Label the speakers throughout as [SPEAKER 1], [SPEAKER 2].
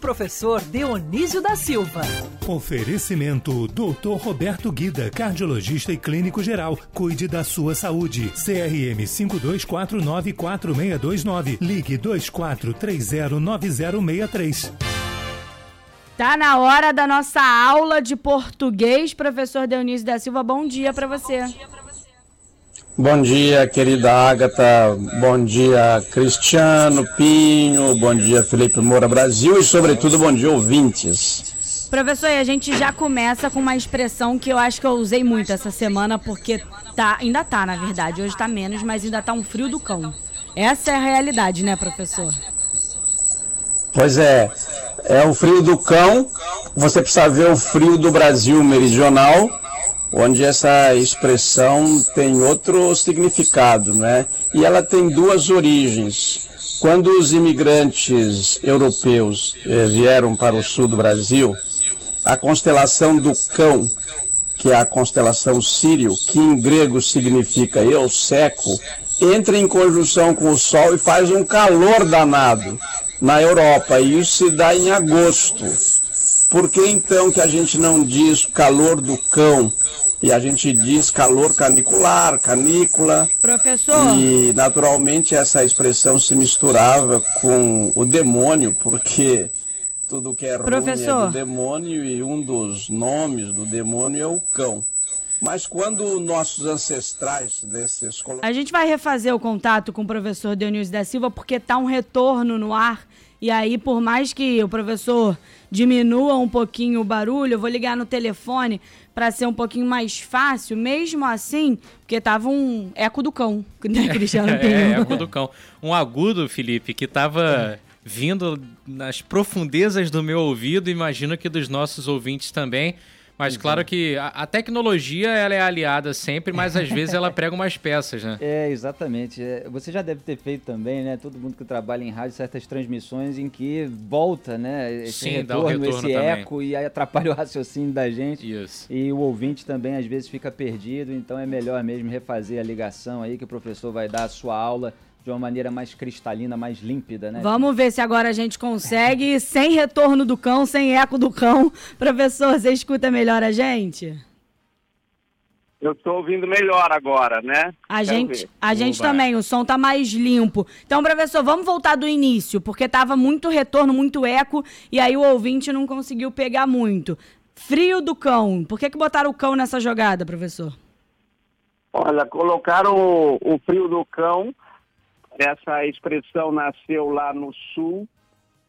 [SPEAKER 1] professor Dionísio da Silva.
[SPEAKER 2] Oferecimento Dr. Roberto Guida, cardiologista e clínico geral. Cuide da sua saúde. CRM 52494629. Ligue 24309063.
[SPEAKER 3] Tá na hora da nossa aula de português, professor Dionísio da Silva. Bom dia para você.
[SPEAKER 4] Bom dia, querida Agatha. Bom dia, Cristiano Pinho. Bom dia, Felipe Moura Brasil. E, sobretudo, bom dia, ouvintes.
[SPEAKER 3] Professor, e a gente já começa com uma expressão que eu acho que eu usei muito essa semana, porque tá, ainda tá, na verdade. Hoje tá menos, mas ainda tá um frio do cão. Essa é a realidade, né, professor?
[SPEAKER 4] Pois é. É o frio do cão. Você precisa ver o frio do Brasil meridional onde essa expressão tem outro significado, né? E ela tem duas origens. Quando os imigrantes europeus eh, vieram para o sul do Brasil, a constelação do cão, que é a constelação sírio, que em grego significa eu seco, entra em conjunção com o Sol e faz um calor danado na Europa. E isso se dá em agosto. Por que então que a gente não diz calor do cão e a gente diz calor canicular, canícula.
[SPEAKER 3] Professor.
[SPEAKER 4] E naturalmente essa expressão se misturava com o demônio, porque tudo que é Professor. ruim é do demônio e um dos nomes do demônio é o cão. Mas quando nossos ancestrais desses
[SPEAKER 3] A gente vai refazer o contato com o professor Dionísio da Silva porque tá um retorno no ar e aí por mais que o professor diminua um pouquinho o barulho, eu vou ligar no telefone para ser um pouquinho mais fácil, mesmo assim, porque tava um eco do cão, né, Cristiano?
[SPEAKER 5] é, eco do cão. Um agudo, Felipe, que tava vindo nas profundezas do meu ouvido, imagino que dos nossos ouvintes também. Mas claro que a, a, tecnologia ela é aliada sempre, mas às vezes ela prega umas peças, né?
[SPEAKER 6] É, exatamente. É, você já deve ter feito também, né? Todo mundo que trabalha em rádio, certas transmissões em que volta, né? Esse Sim, retorno, dá o retorno esse também. eco e aí atrapalha o raciocínio da gente.
[SPEAKER 5] Isso.
[SPEAKER 6] E o ouvinte também às vezes fica perdido, então é melhor mesmo refazer a ligação aí que o professor vai dar a sua aula de uma maneira mais cristalina, mais límpida, né?
[SPEAKER 3] Vamos ver se agora a gente consegue, sem retorno do cão, sem eco do cão. Professor, você escuta melhor a gente?
[SPEAKER 7] Eu estou ouvindo melhor agora, né?
[SPEAKER 3] A gente, a gente também, o som tá mais limpo. Então, professor, vamos voltar do início, porque tava muito retorno, muito eco, e aí o ouvinte não conseguiu pegar muito. Frio do cão. Por que, que botaram o cão nessa jogada, professor?
[SPEAKER 7] Olha, colocaram o, o frio do cão essa expressão nasceu lá no sul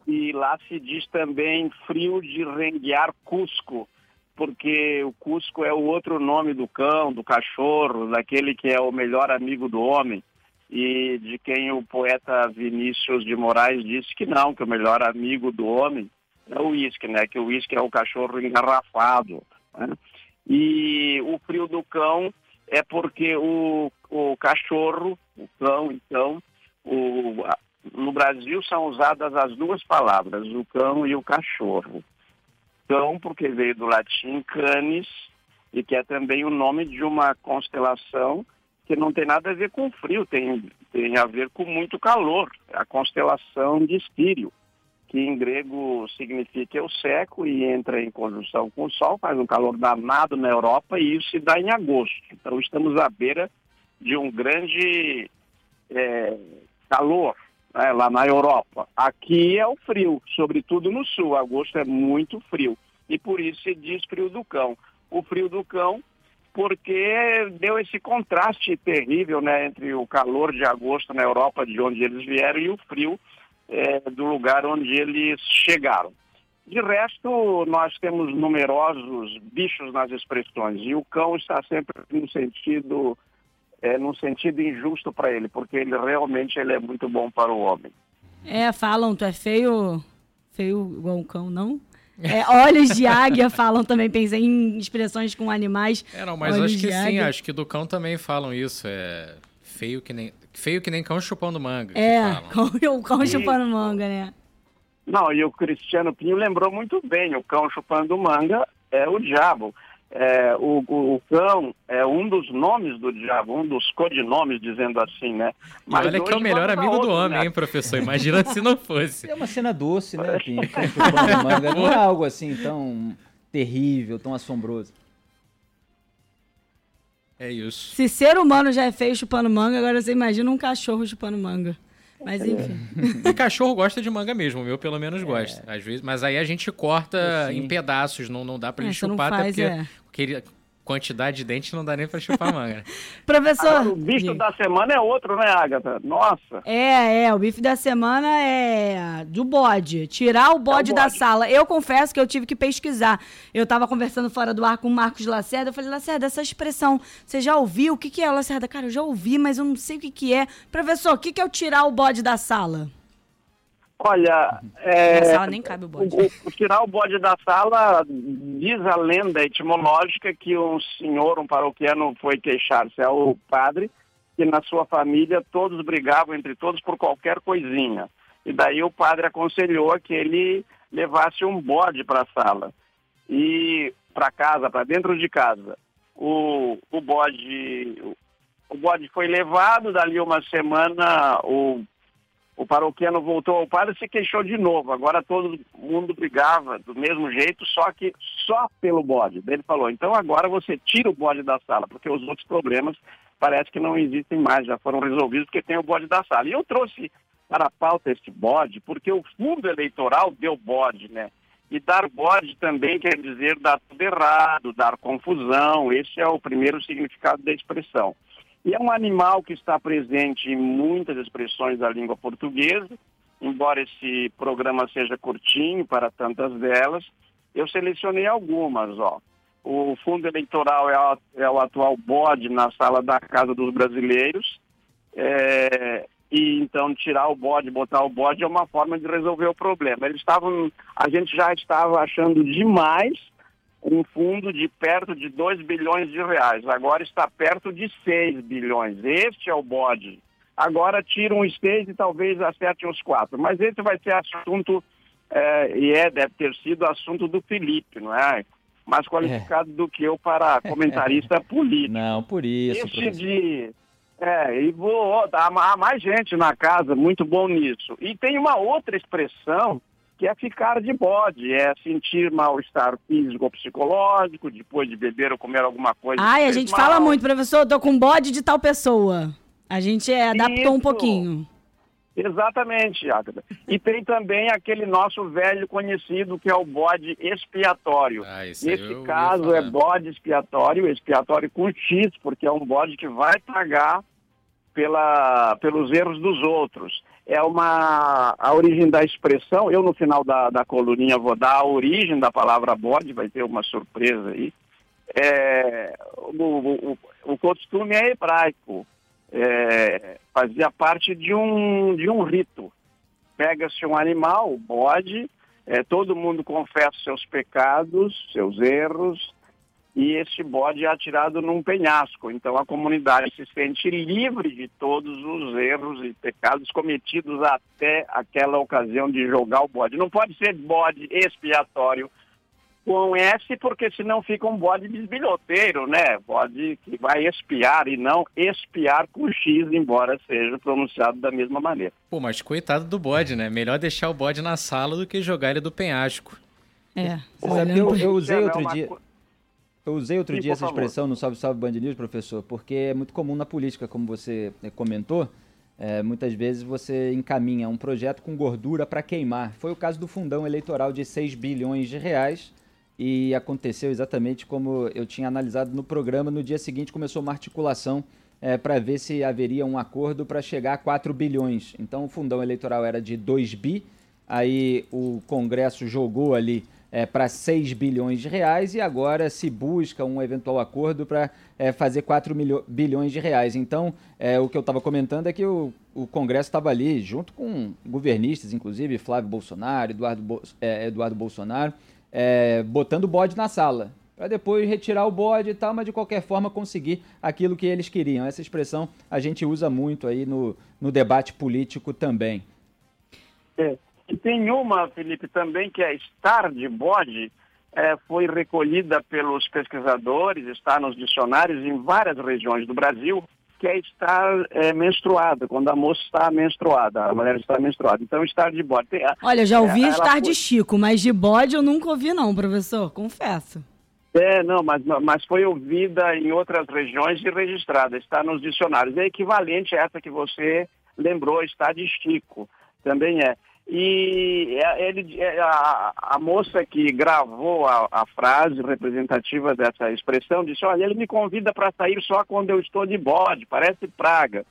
[SPEAKER 7] e lá se diz também frio de renguear Cusco, porque o Cusco é o outro nome do cão, do cachorro, daquele que é o melhor amigo do homem e de quem o poeta Vinícius de Moraes disse que não, que o melhor amigo do homem é o uísque, né? Que o uísque é o cachorro engarrafado. Né? E o frio do cão é porque o, o cachorro, o cão, então, o, no Brasil são usadas as duas palavras, o cão e o cachorro. Cão, porque veio do latim canis, e que é também o nome de uma constelação que não tem nada a ver com frio, tem, tem a ver com muito calor, a constelação de Estírio, que em grego significa eu seco e entra em conjunção com o Sol, faz um calor danado na Europa e isso se dá em agosto. Então estamos à beira de um grande é, calor né, lá na Europa. Aqui é o frio, sobretudo no sul. Agosto é muito frio. E por isso se diz frio do cão. O frio do cão, porque deu esse contraste terrível né, entre o calor de agosto na Europa, de onde eles vieram, e o frio é, do lugar onde eles chegaram. De resto, nós temos numerosos bichos nas expressões, e o cão está sempre no sentido é, num sentido injusto para ele, porque ele realmente ele é muito bom para o homem.
[SPEAKER 3] É, falam, tu é feio, feio igual um cão, não? É, olhos de águia falam também, pensei em expressões com animais.
[SPEAKER 5] É, não, mas acho que sim, acho que do cão também falam isso. É feio que nem, feio que nem cão chupando manga.
[SPEAKER 3] É, o cão chupando manga, né?
[SPEAKER 7] Não, e o Cristiano Pinho lembrou muito bem, o cão chupando manga é o diabo. É, o, o, o, cão é um dos nomes do diabo, um dos codinomes, dizendo assim, né?
[SPEAKER 5] Mas olha que é o melhor amigo outro, do homem, né? hein, professor? Imagina se não fosse.
[SPEAKER 6] É uma cena doce, né, Pinho? Não é algo assim tão terrível, tão assombroso.
[SPEAKER 5] É isso.
[SPEAKER 3] Se ser humano já é feio chupando manga, agora você imagina um cachorro chupando manga. Mas enfim.
[SPEAKER 5] E cachorro gosta de manga mesmo, o meu pelo menos gosta. É. Às vezes, mas aí a gente corta em pedaços, não, não dá pra ele é, chupar, faz, até porque é quantidade de dente não dá nem para chupar manga.
[SPEAKER 3] Professor. Ah,
[SPEAKER 7] o bicho da semana é outro, né, Agatha? Nossa.
[SPEAKER 3] É, é. O bife da semana é do bode. Tirar o bode, é o bode, da sala. Eu confesso que eu tive que pesquisar. Eu estava conversando fora do ar com o Marcos Lacerda. Eu falei, Lacerda, essa expressão, você já ouviu? O que, que é, Lacerda? Cara, eu já ouvi, mas eu não sei o que, que é. Professor, o que, que é o tirar o bode da sala?
[SPEAKER 7] Olha, é,
[SPEAKER 3] Na sala nem cabe o bode. O,
[SPEAKER 7] o, tirar o bode da sala diz a lenda etimológica que um senhor, um paroquiano, foi queixar-se ao padre que na sua família todos brigavam entre todos por qualquer coisinha. E daí o padre aconselhou que ele levasse um bode para a sala e para casa, para dentro de casa. O, o bode o bode foi levado, dali uma semana o o paroquiano voltou ao padre e se queixou de novo. Agora todo mundo brigava do mesmo jeito, só que só pelo bode. Ele falou, então agora você tira o bode da sala, porque os outros problemas parece que não existem mais, já foram resolvidos porque tem o bode da sala. E eu trouxe para a pauta este bode, porque o fundo eleitoral deu bode, né? E dar bode também quer dizer dar tudo errado, dar confusão. Esse é o primeiro significado da expressão. E é um animal que está presente em muitas expressões da língua portuguesa, embora esse programa seja curtinho para tantas delas, eu selecionei algumas, ó. O fundo eleitoral é, é o atual bode na sala da Casa dos Brasileiros. É, e então tirar o bode, botar o bode é uma forma de resolver o problema. Eles estavam, a gente já estava achando demais um fundo de perto de 2 bilhões de reais. Agora está perto de 6 bilhões. Este é o bode. Agora tiram um seis e talvez acertem os quatro. Mas esse vai ser assunto, é, e é, deve ter sido assunto do Felipe, não é? Mais qualificado é. do que eu para comentarista político.
[SPEAKER 6] Não, por isso.
[SPEAKER 7] Este de. É, e vou. Há mais gente na casa, muito bom nisso. E tem uma outra expressão que é ficar de bode, é sentir mal-estar físico ou psicológico, depois de beber ou comer alguma coisa.
[SPEAKER 3] Ai, a gente mal. fala muito, professor, tô com bode de tal pessoa. A gente é, adaptou Isso. um pouquinho.
[SPEAKER 7] Exatamente, Agatha. E tem também aquele nosso velho conhecido que é o bode expiatório. Ah, Nesse caso é bode expiatório, expiatório com X, porque é um bode que vai pagar pela, pelos erros dos outros é uma a origem da expressão. Eu no final da, da coluninha vou dar a origem da palavra bode, vai ter uma surpresa aí. É, o, o, o, costume é hebraico, é, fazia parte de um, de um rito. Pega-se um animal, bode, é, todo mundo confessa seus pecados, seus erros, e este bode é atirado num penhasco. Então a comunidade se sente livre de todos os erros e pecados cometidos até aquela ocasião de jogar o bode. Não pode ser bode expiatório com S, porque senão fica um bode bisbilhoteiro, né? Bode que vai espiar e não espiar com X, embora seja pronunciado da mesma maneira.
[SPEAKER 5] Pô, mas coitado do bode, né? Melhor deixar o bode na sala do que jogar ele do penhasco.
[SPEAKER 3] É.
[SPEAKER 6] eu, eu usei é, outro dia... Eu usei outro Sim, dia essa expressão no Salve Salve Band News, professor, porque é muito comum na política, como você eh, comentou. É, muitas vezes você encaminha um projeto com gordura para queimar. Foi o caso do fundão eleitoral de 6 bilhões de reais e aconteceu exatamente como eu tinha analisado no programa. No dia seguinte começou uma articulação é, para ver se haveria um acordo para chegar a 4 bilhões. Então o fundão eleitoral era de 2 bi, aí o Congresso jogou ali é, para 6 bilhões de reais e agora se busca um eventual acordo para é, fazer 4 bilhões de reais. Então, é, o que eu estava comentando é que o, o Congresso estava ali, junto com governistas, inclusive Flávio Bolsonaro, Eduardo, Bo é, Eduardo Bolsonaro, é, botando bode na sala. Para depois retirar o bode e tal, mas de qualquer forma conseguir aquilo que eles queriam. Essa expressão a gente usa muito aí no, no debate político também.
[SPEAKER 7] É. E tem uma, Felipe, também que é estar de bode, é, foi recolhida pelos pesquisadores, está nos dicionários em várias regiões do Brasil, que é estar é, menstruada, quando a moça está menstruada, a mulher está menstruada. Então, estar de bode. Tem,
[SPEAKER 3] Olha, já ouvi é, estar foi... de Chico, mas de bode eu nunca ouvi não, professor, confesso.
[SPEAKER 7] É, não, mas, mas foi ouvida em outras regiões e registrada, está nos dicionários. É equivalente a essa que você lembrou, está de Chico, também é. E é, ele, é, a, a moça que gravou a, a, frase representativa dessa expressão disse: Olha, ele me convida para sair só quando eu estou de bode, parece praga.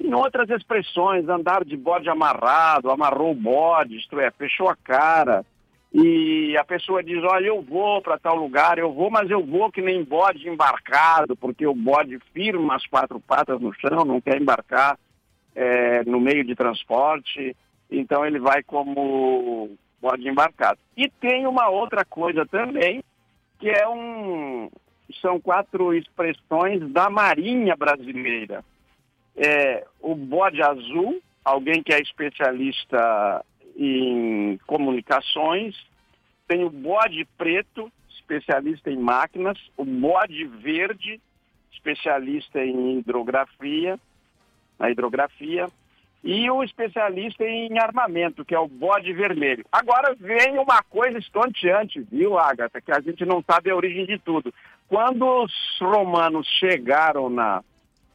[SPEAKER 7] Em outras expressões, andar de bode amarrado, amarrou o bode, isto é, fechou a cara. E a pessoa diz: Olha, eu vou para tal lugar, eu vou, mas eu vou que nem bode embarcado, porque o bode firma as quatro patas no chão, não quer embarcar é, no meio de transporte então ele vai como bode embarcado. E tem uma outra coisa também, que é um são quatro expressões da Marinha brasileira. É, o bode azul, alguém que é especialista em comunicações, tem o bode preto, especialista em máquinas, o bode verde, especialista em hidrografia, na hidrografia, e o especialista em armamento, que é o bode vermelho. Agora vem uma coisa estonteante, viu, Agatha, que a gente não sabe a origem de tudo. Quando os romanos chegaram na,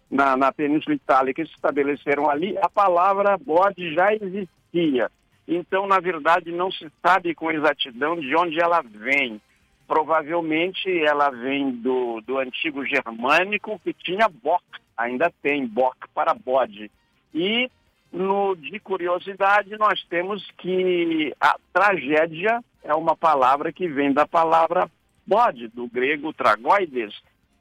[SPEAKER 7] na, na Península Itálica e se estabeleceram ali, a palavra bode já existia. Então, na verdade, não se sabe com exatidão de onde ela vem. Provavelmente ela vem do, do antigo germânico que tinha bock, ainda tem bock para bode. E no de curiosidade, nós temos que a tragédia é uma palavra que vem da palavra bode, do grego tragoides,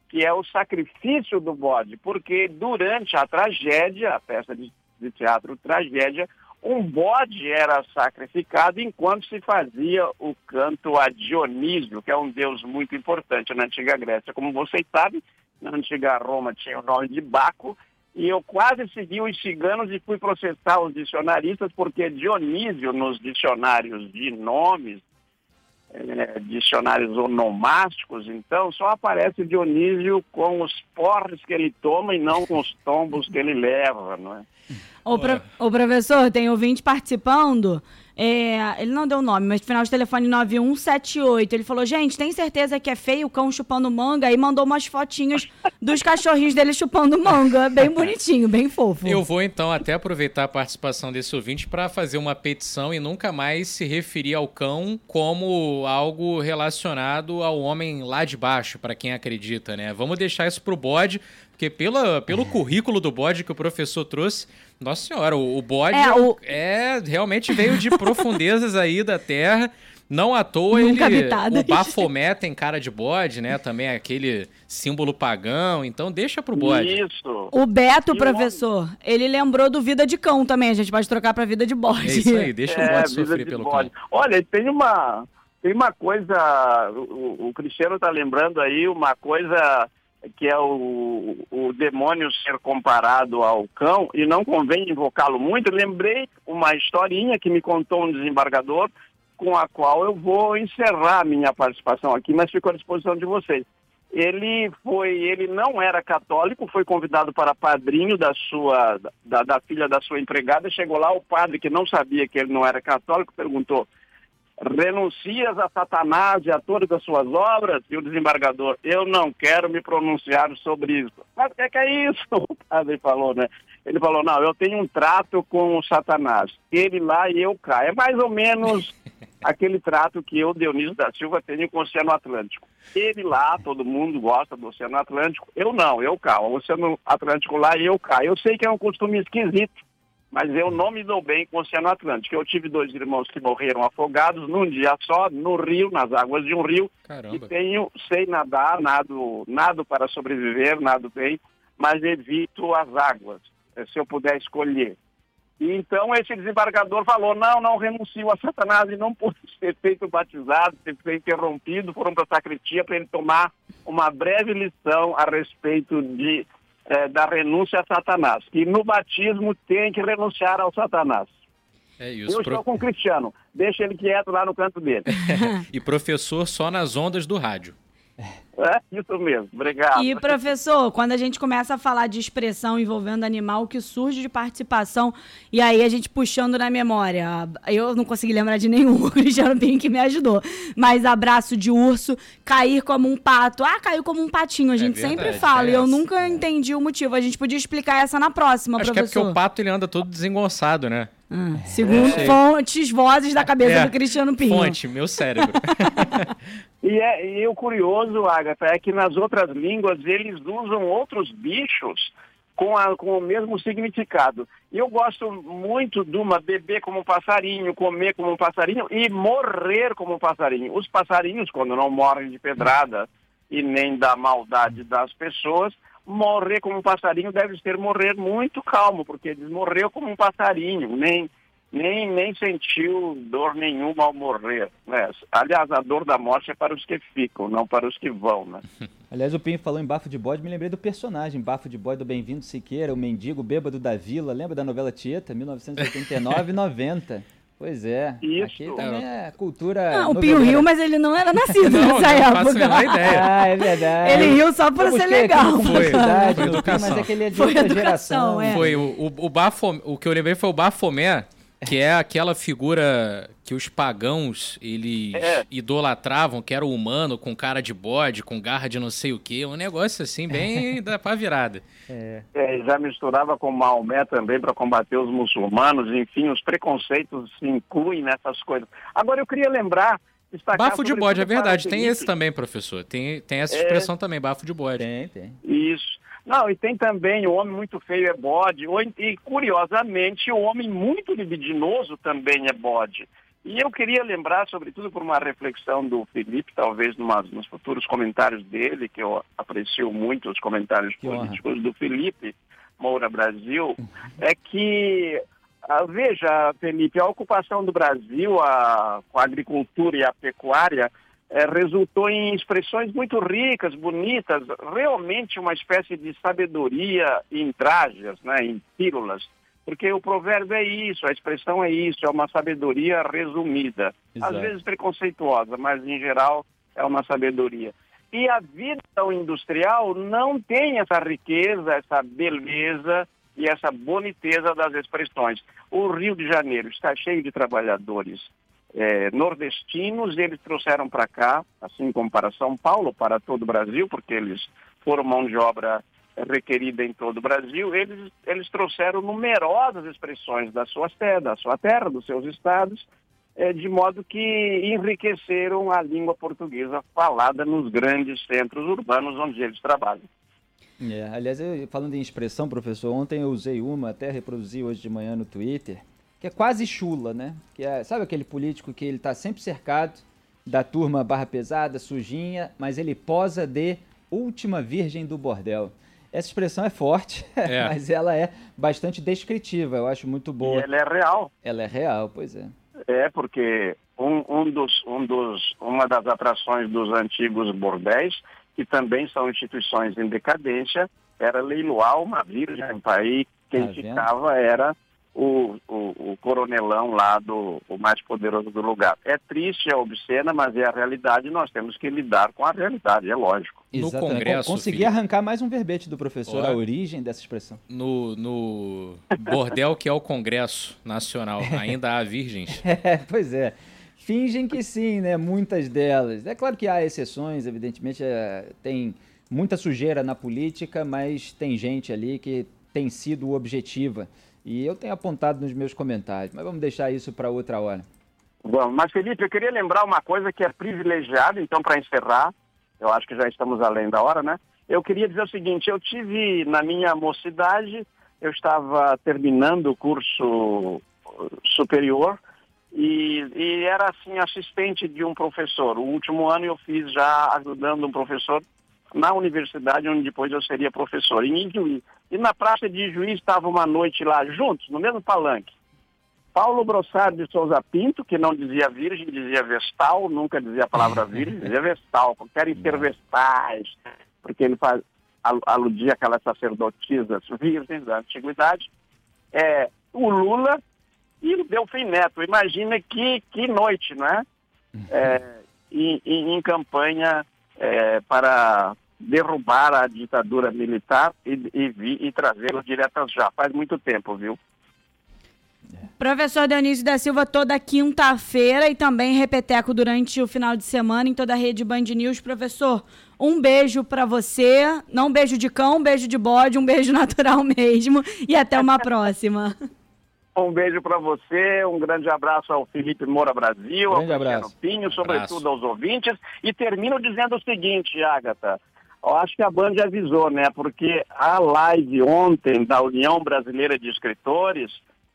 [SPEAKER 7] que é o sacrifício do bode, porque durante a tragédia, a peça de, de teatro tragédia, um bode era sacrificado enquanto se fazia o canto a Dionísio, que é um deus muito importante na antiga Grécia. Como vocês sabem, na antiga Roma tinha o nome de Baco, e eu quase segui os ciganos e fui processar os dicionaristas, porque Dionísio, nos dicionários de nomes, é, dicionários onomásticos, então, só aparece Dionísio com os porres que ele toma e não com os tombos que ele leva, não é?
[SPEAKER 3] Ô, pro, ô professor, tem ouvinte participando é, ele não deu o nome, mas final de telefone 9178. Ele falou: gente, tem certeza que é feio o cão chupando manga? E mandou umas fotinhas dos cachorrinhos dele chupando manga. Bem bonitinho, bem fofo.
[SPEAKER 5] Eu vou então até aproveitar a participação desse ouvinte para fazer uma petição e nunca mais se referir ao cão como algo relacionado ao homem lá de baixo, para quem acredita, né? Vamos deixar isso pro bode, porque pela, pelo currículo do bode que o professor trouxe nossa senhora, o, o bode é, o... é, realmente veio de profundezas aí da terra. Não à toa Nunca ele. Habitado. O Bafomé tem cara de bode, né? Também é aquele símbolo pagão. Então deixa pro bode.
[SPEAKER 3] Isso. O Beto, e professor, o... ele lembrou do Vida de Cão também. A gente pode trocar pra Vida de bode. É
[SPEAKER 5] isso aí, deixa é, o bode sofrer pelo bode.
[SPEAKER 7] cão. Olha, tem uma. Tem uma coisa. O, o Cristiano tá lembrando aí uma coisa que é o, o demônio ser comparado ao cão, e não convém invocá-lo muito, lembrei uma historinha que me contou um desembargador, com a qual eu vou encerrar minha participação aqui, mas fico à disposição de vocês. Ele foi, ele não era católico, foi convidado para padrinho da sua, da, da filha da sua empregada. Chegou lá o padre que não sabia que ele não era católico perguntou: renuncias a Satanás e a todas as suas obras? E o desembargador, eu não quero me pronunciar sobre isso. Mas o que, é que é isso? O padre falou, né? Ele falou, não, eu tenho um trato com o Satanás. Ele lá e eu cá. É mais ou menos aquele trato que eu, Dionísio da Silva, tenho com o Oceano Atlântico. Ele lá, todo mundo gosta do Oceano Atlântico. Eu não, eu cá. O Oceano Atlântico lá e eu cá. Eu sei que é um costume esquisito mas eu não me dou bem com o Oceano Atlântico. Eu tive dois irmãos que morreram afogados num dia só, no rio, nas águas de um rio. Caramba. E tenho, sei nadar, nado, nado para sobreviver, nado bem, mas evito as águas, eh, se eu puder escolher. E então esse desembargador falou, não, não renuncio a Satanás e não por ter feito batizado, ter sido interrompido, foram para a sacristia para ele tomar uma breve lição a respeito de é, da renúncia a Satanás, que no batismo tem que renunciar ao Satanás. É. Eu pro... estou com o Cristiano. Deixa ele quieto lá no canto dele.
[SPEAKER 5] e professor só nas ondas do rádio.
[SPEAKER 7] É, isso mesmo, obrigado.
[SPEAKER 3] E, professor, quando a gente começa a falar de expressão envolvendo animal, que surge de participação, e aí a gente puxando na memória, eu não consegui lembrar de nenhum, o Cristiano Pink me ajudou, mas abraço de urso, cair como um pato, ah, caiu como um patinho, a é gente é verdade, sempre fala, é e eu nunca entendi o motivo, a gente podia explicar essa na próxima,
[SPEAKER 5] Acho
[SPEAKER 3] professor.
[SPEAKER 5] que é porque o pato ele anda todo desengonçado, né?
[SPEAKER 3] Ah, segundo é. fontes, vozes da cabeça é. do Cristiano Pinho.
[SPEAKER 5] Fonte, meu cérebro.
[SPEAKER 7] e, é, e o curioso, Agatha, é que nas outras línguas eles usam outros bichos com, a, com o mesmo significado. E eu gosto muito de uma beber como um passarinho, comer como um passarinho e morrer como um passarinho. Os passarinhos, quando não morrem de pedrada e nem da maldade das pessoas, morrer como um passarinho deve ser morrer muito calmo, porque ele morreu como um passarinho, nem, nem, nem sentiu dor nenhuma ao morrer. Né? Aliás, a dor da morte é para os que ficam, não para os que vão. Né?
[SPEAKER 6] Aliás, o Pinho falou em Bafo de Bode, me lembrei do personagem Bafo de Bode do Bem-vindo Siqueira, o mendigo bêbado da vila, lembra da novela Tieta, 1989 e 90? Pois é. Isso. Aqui também é cultura.
[SPEAKER 3] Não, o Pinho riu, mas ele não era nascido não, nessa
[SPEAKER 5] não época. Não ideia.
[SPEAKER 6] Ah, é verdade.
[SPEAKER 3] Ele riu só para ser legal.
[SPEAKER 5] Foi, foi, foi educação.
[SPEAKER 6] Mas é que ele é de foi outra educação, geração.
[SPEAKER 5] É. Foi o, o, o, Bafo, o que eu lembrei foi o Bafomé, que é aquela figura que os pagãos eles é. idolatravam, que era o humano com cara de bode, com garra de não sei o quê, um negócio assim bem da pá virada.
[SPEAKER 7] É. é. já misturava com Maomé também para combater os muçulmanos, enfim, os preconceitos se incluem nessas coisas. Agora eu queria lembrar
[SPEAKER 5] Bafo de bode, é verdade. Tem esse também, professor. Tem, tem essa é. expressão é... também, bafo de bode.
[SPEAKER 6] Tem, tem.
[SPEAKER 7] Isso. Não, e tem também o homem muito feio é bode, e curiosamente o homem muito libidinoso também é bode. E eu queria lembrar, sobretudo por uma reflexão do Felipe, talvez numa, nos futuros comentários dele, que eu aprecio muito os comentários que políticos honra. do Felipe Moura Brasil, é que, ah, veja, Felipe, a ocupação do Brasil a, com a agricultura e a pecuária é, resultou em expressões muito ricas, bonitas, realmente uma espécie de sabedoria em trajes, né, em pílulas, porque o provérbio é isso, a expressão é isso, é uma sabedoria resumida, Exato. às vezes preconceituosa, mas em geral é uma sabedoria. E a vida industrial não tem essa riqueza, essa beleza e essa boniteza das expressões. O Rio de Janeiro está cheio de trabalhadores é, nordestinos, eles trouxeram para cá, assim como para São Paulo, para todo o Brasil, porque eles foram mão de obra requerida em todo o Brasil, eles, eles trouxeram numerosas expressões da sua terra, da sua terra, dos seus estados, é, de modo que enriqueceram a língua portuguesa falada nos grandes centros urbanos onde eles trabalham.
[SPEAKER 6] É, aliás, eu, falando em expressão, professor, ontem eu usei uma, até reproduzi hoje de manhã no Twitter, que é quase chula, né? Que é, sabe aquele político que ele está sempre cercado da turma barra pesada, sujinha, mas ele posa de última virgem do bordel. Essa expressão é forte, é. mas ela é bastante descritiva, eu acho muito boa.
[SPEAKER 7] E ela é real.
[SPEAKER 6] Ela é real, pois é.
[SPEAKER 7] É, porque um, um dos, um dos, uma das atrações dos antigos bordéis, que também são instituições em decadência, era leiloar uma virgem. Aí quem tá ficava era o, o, o, coronelão lá do o mais poderoso do lugar. É triste, é obscena, mas é a realidade. Nós temos que lidar com a realidade, é lógico.
[SPEAKER 6] No Congresso, consegui Felipe, arrancar mais um verbete do professor, a origem dessa expressão.
[SPEAKER 5] No, no bordel que é o Congresso Nacional, ainda há virgens?
[SPEAKER 6] É, pois é. Fingem que sim, né? Muitas delas. É claro que há exceções, evidentemente é, tem muita sujeira na política, mas tem gente ali que tem sido objetiva. E eu tenho apontado nos meus comentários, mas vamos deixar isso para outra hora.
[SPEAKER 7] Bom, mas Felipe, eu queria lembrar uma coisa que é privilegiada, então, para encerrar, eu acho que já estamos além da hora, né? Eu queria dizer o seguinte, eu tive na minha mocidade, eu estava terminando o curso superior e, e, era assim assistente de um professor. O último ano eu fiz já ajudando um professor na universidade, onde depois eu seria professor, em Ijuí. E na Praça de Ijuí estava uma noite lá, juntos, no mesmo palanque. Paulo Brossard de Souza Pinto, que não dizia virgem, dizia vestal, nunca dizia a palavra virgem, dizia vestal, querem ser vestais, porque ele faz, aludia aquelas sacerdotisas virgens da antiguidade. É, o Lula e o Delfim Neto. Imagina que, que noite, não é? é em, em, campanha é, para derrubar a ditadura militar e, e, e trazê-lo diretas já. Faz muito tempo, viu?
[SPEAKER 3] Professor Dionísio da Silva, toda quinta-feira e também repeteco durante o final de semana em toda a rede Band News. Professor, um beijo para você. Não um beijo de cão, um beijo de bode, um beijo natural mesmo. E até uma próxima.
[SPEAKER 7] Um beijo para você, um grande abraço ao Felipe Moura Brasil, grande ao Cristiano Pinho, sobretudo aos ouvintes. E termino dizendo o seguinte, Agatha. Eu acho que a Band avisou, né? Porque a live ontem da União Brasileira de Escritores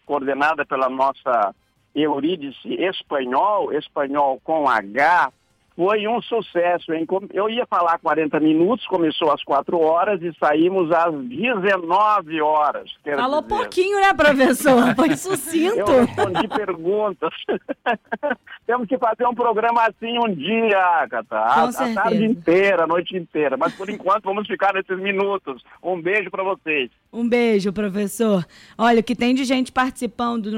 [SPEAKER 7] coordenada pela nossa Eurídice Espanhol, espanhol com H, foi um sucesso. Hein? Eu ia falar 40 minutos, começou às 4 horas e saímos às 19 horas.
[SPEAKER 3] Falou dizer. pouquinho, né, professor? Foi sucinto.
[SPEAKER 7] Eu respondi perguntas. Temos que fazer um programa assim um dia, Agatha. A, a tarde inteira, a noite inteira. Mas por enquanto vamos ficar nesses minutos. Um beijo para vocês.
[SPEAKER 3] Um beijo, professor. Olha, o que tem de gente participando